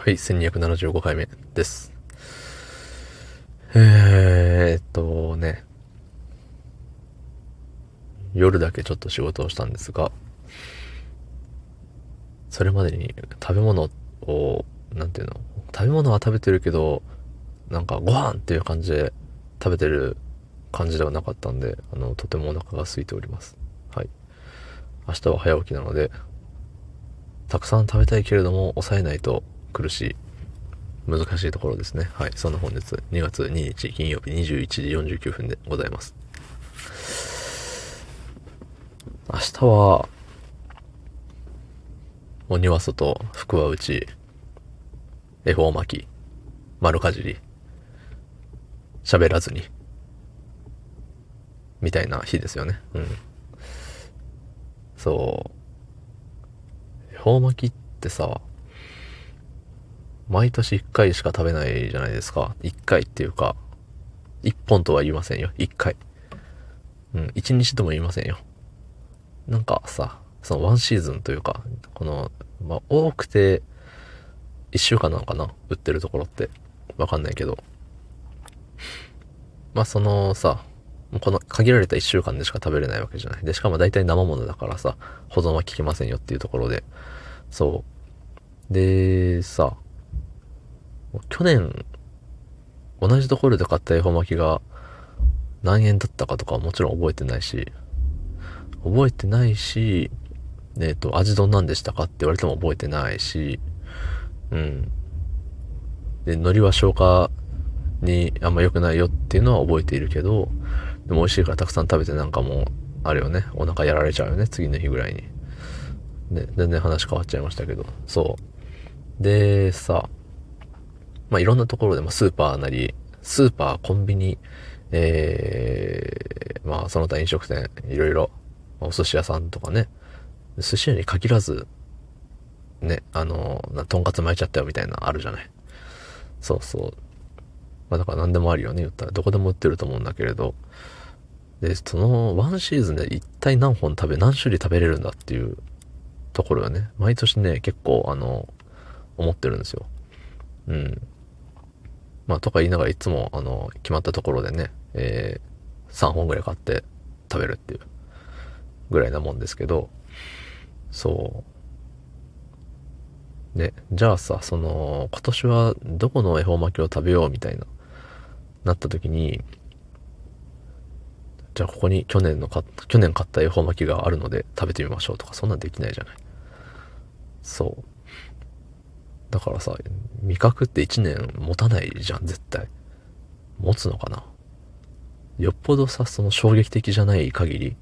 はい、1275回目です。えーっとね、夜だけちょっと仕事をしたんですが、それまでに食べ物を、なんていうの、食べ物は食べてるけど、なんかご飯っていう感じで食べてる感じではなかったんで、あの、とてもお腹が空いております。はい。明日は早起きなので、たくさん食べたいけれども、抑えないと苦しい。難しいところですね。はい。そんな本日、2月2日金曜日21時49分でございます。明日は、鬼は外、福は内、恵方巻き、丸かじり、喋らずに、みたいな日ですよね。うん。そう。恵方巻きってさ、毎年1回しか食べないじゃないですか。1回っていうか、1本とは言いませんよ。1回。うん、1日とも言いませんよ。なんかさ、そのワンシーズンというか、この、まあ、多くて、1週間なのかな売ってるところって。わかんないけど。まあ、そのさ、この限られた1週間でしか食べれないわけじゃない。で、しかも大体生物だからさ、保存は効きませんよっていうところで。そう。で、さ、去年、同じところで買った恵方巻きが何円だったかとかはもちろん覚えてないし、覚えてないし、えっ、と、味どんなんでしたかって言われても覚えてないし、うん。で、海苔は消化にあんま良くないよっていうのは覚えているけど、でも美味しいからたくさん食べてなんかもう、あれよね、お腹やられちゃうよね、次の日ぐらいに。ね、全然話変わっちゃいましたけど、そう。で、さ、まあ、いろんなところで、まあ、スーパーなり、スーパー、コンビニ、えー、まあ、その他飲食店、いろいろ、お寿司屋さんとかね、寿司屋に限らず、ね、あの、なとんかつ巻いちゃったよみたいなあるじゃない。そうそう。まあ、だから何でもあるよね、言ったら。どこでも売ってると思うんだけれど。で、その、ワンシーズンで一体何本食べ、何種類食べれるんだっていうところはね、毎年ね、結構、あの、思ってるんですよ。うん。まあ、とか言いながらいつも、あの、決まったところでね、えー、3本ぐらい買って食べるっていうぐらいなもんですけど、そう。で、じゃあさ、その、今年はどこの恵方巻きを食べようみたいな、なった時に、じゃあここに去年のか、去年買った恵方巻きがあるので食べてみましょうとか、そんなんできないじゃない。そう。だからさ、味覚って1年持たないじゃん、絶対。持つのかな？よっぽどさ、その衝撃的じゃない限り、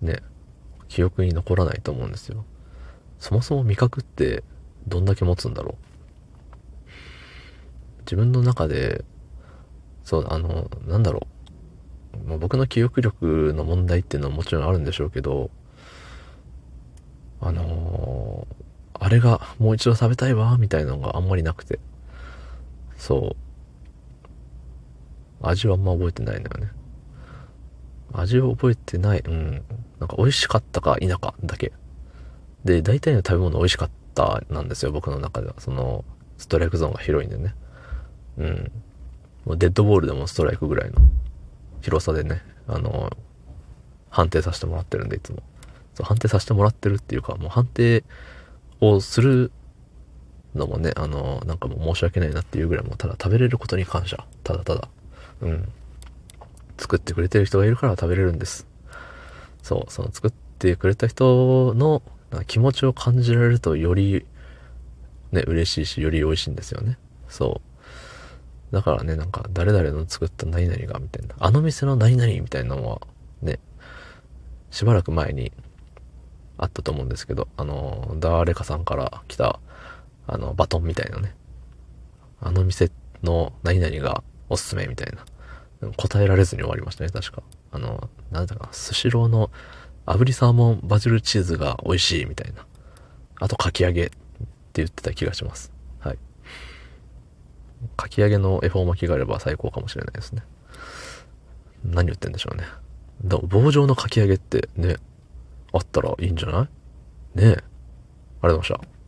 ね、記憶に残らないと思うんですよ。そもそも味覚ってどんだけ持つんだろう？自分の中で、そう、あの、なんだろう。まあ、僕の記憶力の問題っていうのはもちろんあるんでしょうけど、あのあれがもう一度食べたいわ、みたいなのがあんまりなくて。そう。味はあんま覚えてないのよね。味を覚えてない、うん。なんか美味しかったか否かだけ。で、大体の食べ物美味しかったなんですよ、僕の中では。その、ストライクゾーンが広いんでね。うん。もうデッドボールでもストライクぐらいの広さでね、あの、判定させてもらってるんで、いつも。そう、判定させてもらってるっていうか、もう判定をするのもね、あの、なんかもう申し訳ないなっていうぐらいもうただ食べれることに感謝。ただただ。うん。作ってくれてる人がいるから食べれるんです。そう、その作ってくれた人の気持ちを感じられるとよりね、嬉しいし、より美味しいんですよね。そう。だからね、なんか誰々の作った何々がみたいな。あの店の何々みたいなのはね、しばらく前にあったと思うんですけど、あの、誰かさんから来た、あの、バトンみたいなね。あの店の何々がおすすめみたいな。答えられずに終わりましたね、確か。あの、なんだか、スシローの炙りサーモンバジルチーズが美味しいみたいな。あと、かき揚げって言ってた気がします。はい。かき揚げの恵方巻きがあれば最高かもしれないですね。何言ってんでしょうね。棒状のかき揚げってね、あったらいいんじゃない？ねえ。ありがとうございました。